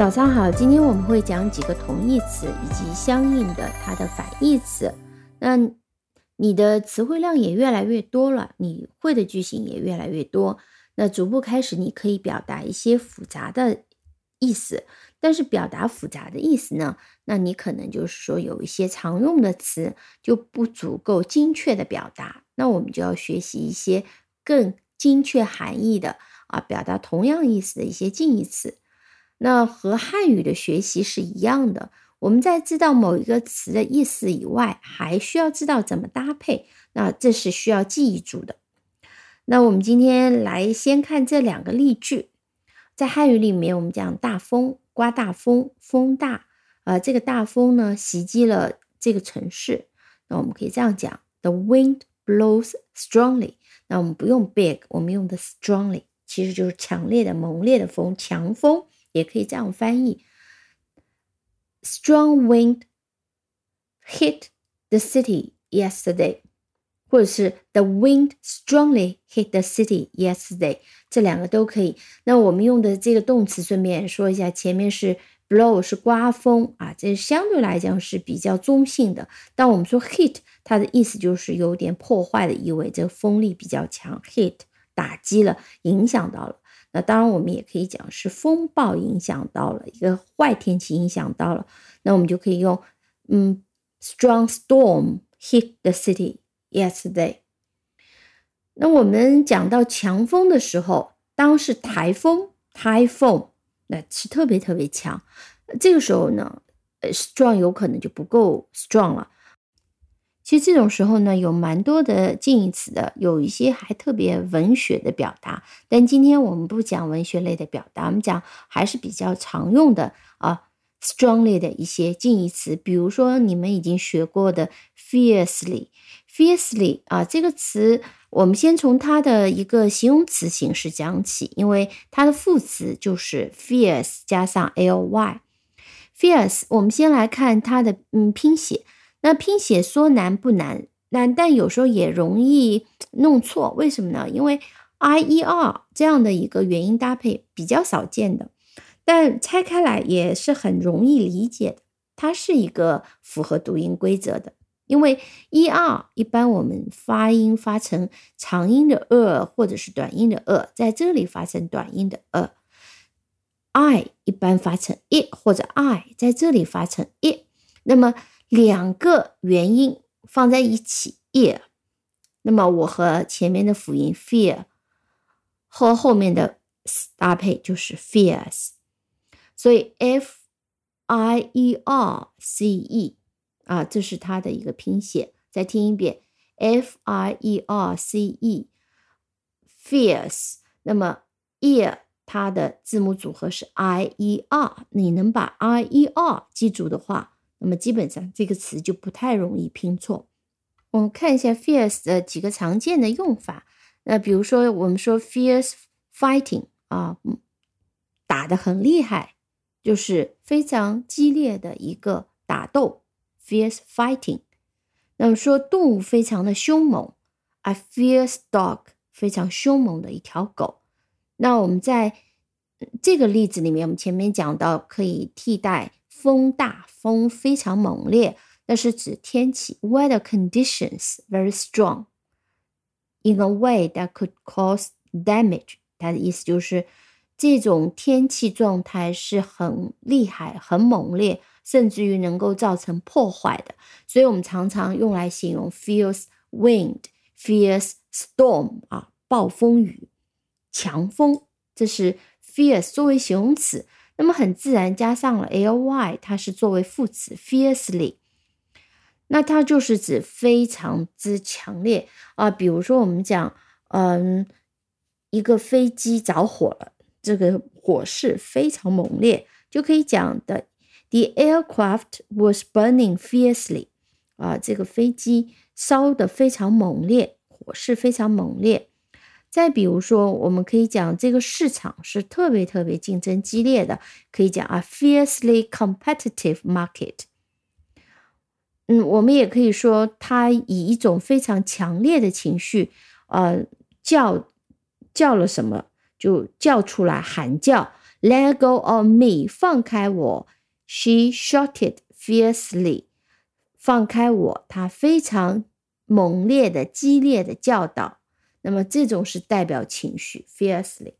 早上好，今天我们会讲几个同义词以及相应的它的反义词。那你的词汇量也越来越多了，你会的句型也越来越多。那逐步开始，你可以表达一些复杂的意思。但是表达复杂的意思呢，那你可能就是说有一些常用的词就不足够精确的表达。那我们就要学习一些更精确含义的啊，表达同样意思的一些近义词。那和汉语的学习是一样的，我们在知道某一个词的意思以外，还需要知道怎么搭配。那这是需要记忆住的。那我们今天来先看这两个例句，在汉语里面，我们讲大风，刮大风，风大，呃，这个大风呢袭击了这个城市。那我们可以这样讲：The wind blows strongly。那我们不用 big，我们用的 strongly，其实就是强烈的、猛烈的风，强风。也可以这样翻译：Strong wind hit the city yesterday，或者是 The wind strongly hit the city yesterday，这两个都可以。那我们用的这个动词，顺便说一下，前面是 blow 是刮风啊，这相对来讲是比较中性的。当我们说 hit，它的意思就是有点破坏的意味，这个风力比较强，hit 打击了，影响到了。那当然，我们也可以讲是风暴影响到了一个坏天气，影响到了。那我们就可以用，嗯，strong storm hit the city yesterday。那我们讲到强风的时候，当是台风 （typhoon），那是特别特别强。这个时候呢，呃，strong 有可能就不够 strong 了。其实这种时候呢，有蛮多的近义词的，有一些还特别文学的表达。但今天我们不讲文学类的表达，我们讲还是比较常用的啊，strongly 的一些近义词。比如说你们已经学过的 fiercely，fiercely 啊这个词，我们先从它的一个形容词形式讲起，因为它的副词就是 fierce 加上 ly。fierce，我们先来看它的嗯拼写。那拼写说难不难，难，但有时候也容易弄错。为什么呢？因为 i e r 这样的一个元音搭配比较少见的，但拆开来也是很容易理解的。它是一个符合读音规则的，因为 e r 一般我们发音发成长音的 e 或者是短音的 e，在这里发成短音的 e。i 一般发成 i 或者 i，在这里发成 i。那么两个元音放在一起，ear，那么我和前面的辅音 fear 和后面的搭配就是 fierce，所以 f i e r c e 啊，这是它的一个拼写。再听一遍 f i e r c e，fierce。那么 ear 它的字母组合是 i e r，你能把 i e r 记住的话。那么基本上这个词就不太容易拼错。我们看一下 fierce 的几个常见的用法。那比如说，我们说 fierce fighting 啊，打得很厉害，就是非常激烈的一个打斗。fierce fighting。那么说动物非常的凶猛，a fierce dog，非常凶猛的一条狗。那我们在这个例子里面，我们前面讲到可以替代。风大，风非常猛烈，那是指天气，weather conditions very strong in a way that could cause damage。它的意思就是这种天气状态是很厉害、很猛烈，甚至于能够造成破坏的。所以我们常常用来形容 fierce wind、fierce storm 啊，暴风雨、强风，这是 fierce 作为形容词。那么很自然加上了 ly，它是作为副词 fiercely，那它就是指非常之强烈啊。比如说我们讲，嗯，一个飞机着火了，这个火势非常猛烈，就可以讲的 the aircraft was burning fiercely，啊，这个飞机烧的非常猛烈，火势非常猛烈。再比如说，我们可以讲这个市场是特别特别竞争激烈的，可以讲啊，fiercely competitive market。嗯，我们也可以说，他以一种非常强烈的情绪，呃，叫叫了什么，就叫出来喊叫，Let go of me，放开我。She shouted fiercely，放开我。她非常猛烈的、激烈的叫道。那么这种是代表情绪，fiercely。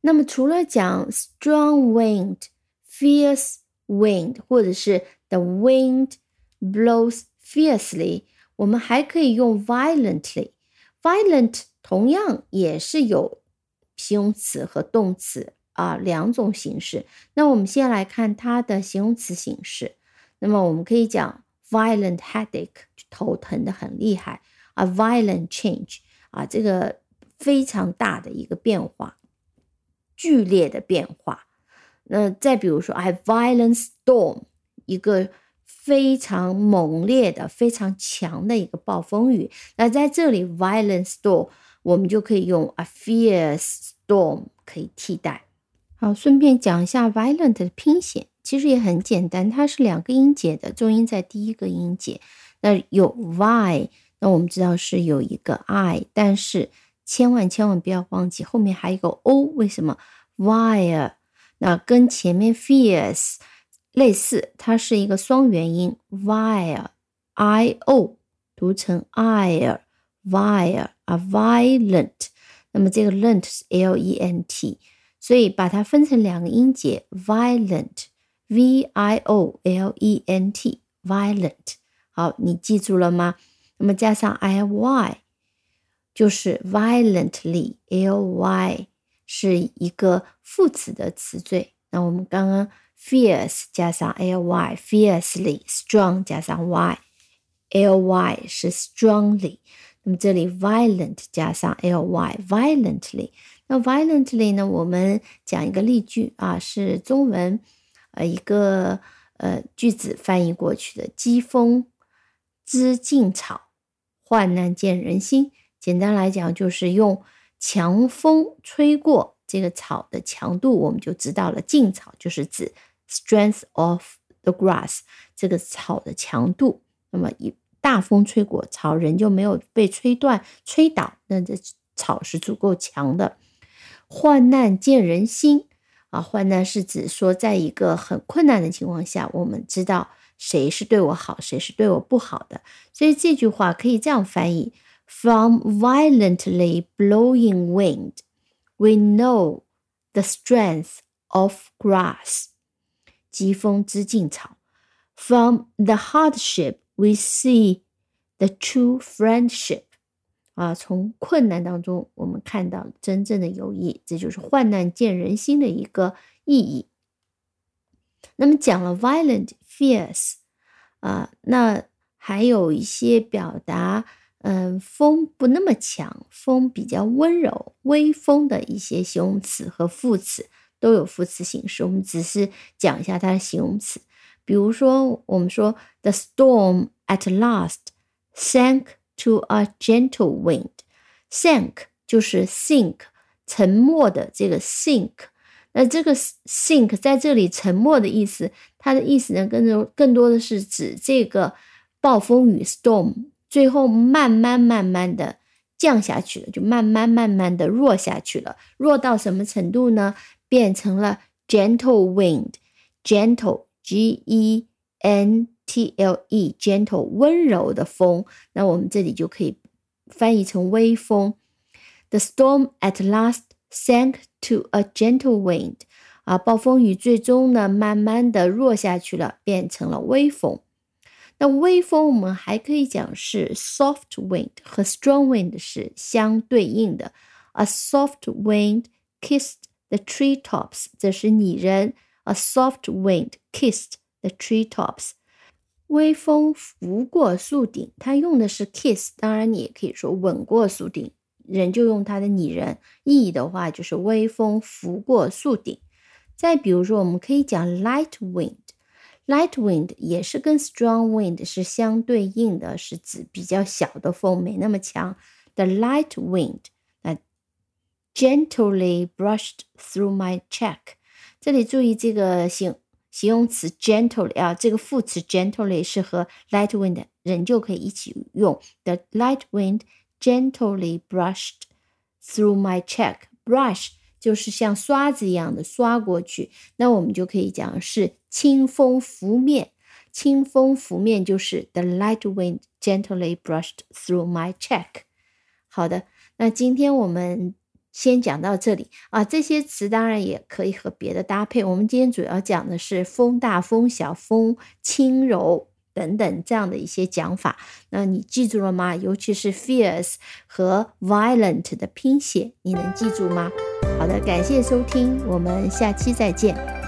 那么除了讲 strong wind、fierce wind，或者是 the wind blows fiercely，我们还可以用 violently。violent 同样也是有形容词和动词啊两种形式。那我们先来看它的形容词形式。那么我们可以讲 violent headache，头疼的很厉害。A violent change 啊，这个非常大的一个变化，剧烈的变化。那再比如说，a violent storm，一个非常猛烈的、非常强的一个暴风雨。那在这里，violent storm，我们就可以用 a fierce storm 可以替代。好，顺便讲一下 violent 的拼写，其实也很简单，它是两个音节的，重音在第一个音节。那有 y。那我们知道是有一个 i，但是千万千万不要忘记后面还有一个 o，为什么？wire，那跟前面 fierce 类似，它是一个双元音，wire，i o 读成 ire，wire 啊，violent，那么这个 lent 是 l e n t，所以把它分成两个音节，violent，v i o l e n t，violent，好，你记住了吗？那么加上 i y，就是 violently，l y 是一个副词的词缀。那我们刚刚 fierce 加上 l y，fiercely，strong 加上 y，l y 是 strongly。那么这里 violent 加上 l y，violently。那 violently 呢？我们讲一个例句啊，是中文呃一个呃句子翻译过去的：疾风知劲草。患难见人心，简单来讲就是用强风吹过这个草的强度，我们就知道了。劲草就是指 strength of the grass，这个草的强度。那么一大风吹过草，人就没有被吹断、吹倒，那这草是足够强的。患难见人心啊，患难是指说，在一个很困难的情况下，我们知道。谁是对我好，谁是对我不好的？所以这句话可以这样翻译：From violently blowing wind, we know the strength of grass。疾风知劲草。From the hardship, we see the true friendship。啊，从困难当中，我们看到真正的友谊，这就是患难见人心的一个意义。那么讲了 violent。fierce 啊，那还有一些表达，嗯，风不那么强，风比较温柔、微风的一些形容词和副词都有副词形式。我们只是讲一下它的形容词，比如说，我们说 The storm at last sank to a gentle wind。sank 就是 sink，沉没的这个 sink。那这个 sink 在这里沉默的意思，它的意思呢，更多更多的是指这个暴风雨 storm 最后慢慢慢慢的降下去了，就慢慢慢慢的弱下去了。弱到什么程度呢？变成了 gentle wind，gentle g e n t l e，gentle 温柔的风。那我们这里就可以翻译成微风。The storm at last sank. To a gentle wind，啊，暴风雨最终呢，慢慢的弱下去了，变成了微风。那微风我们还可以讲是 soft wind，和 strong wind 是相对应的。A soft wind kissed the tree tops，这是拟人。A soft wind kissed the tree tops，微风拂过树顶，它用的是 kiss，当然你也可以说吻过树顶。人就用它的拟人意义的话，就是微风拂过树顶。再比如说，我们可以讲 light wind，light wind 也是跟 strong wind 是相对应的，是指比较小的风，没那么强。The light wind 那 gently brushed through my cheek。这里注意这个形形容词 gently 啊，这个副词 gently 是和 light wind 人就可以一起用。The light wind。Gently brushed through my check. Brush 就是像刷子一样的刷过去，那我们就可以讲是清风拂面。清风拂面就是 the light wind gently brushed through my check。好的，那今天我们先讲到这里啊。这些词当然也可以和别的搭配。我们今天主要讲的是风大、风小、风轻柔。等等这样的一些讲法，那你记住了吗？尤其是 fierce 和 violent 的拼写，你能记住吗？好的，感谢收听，我们下期再见。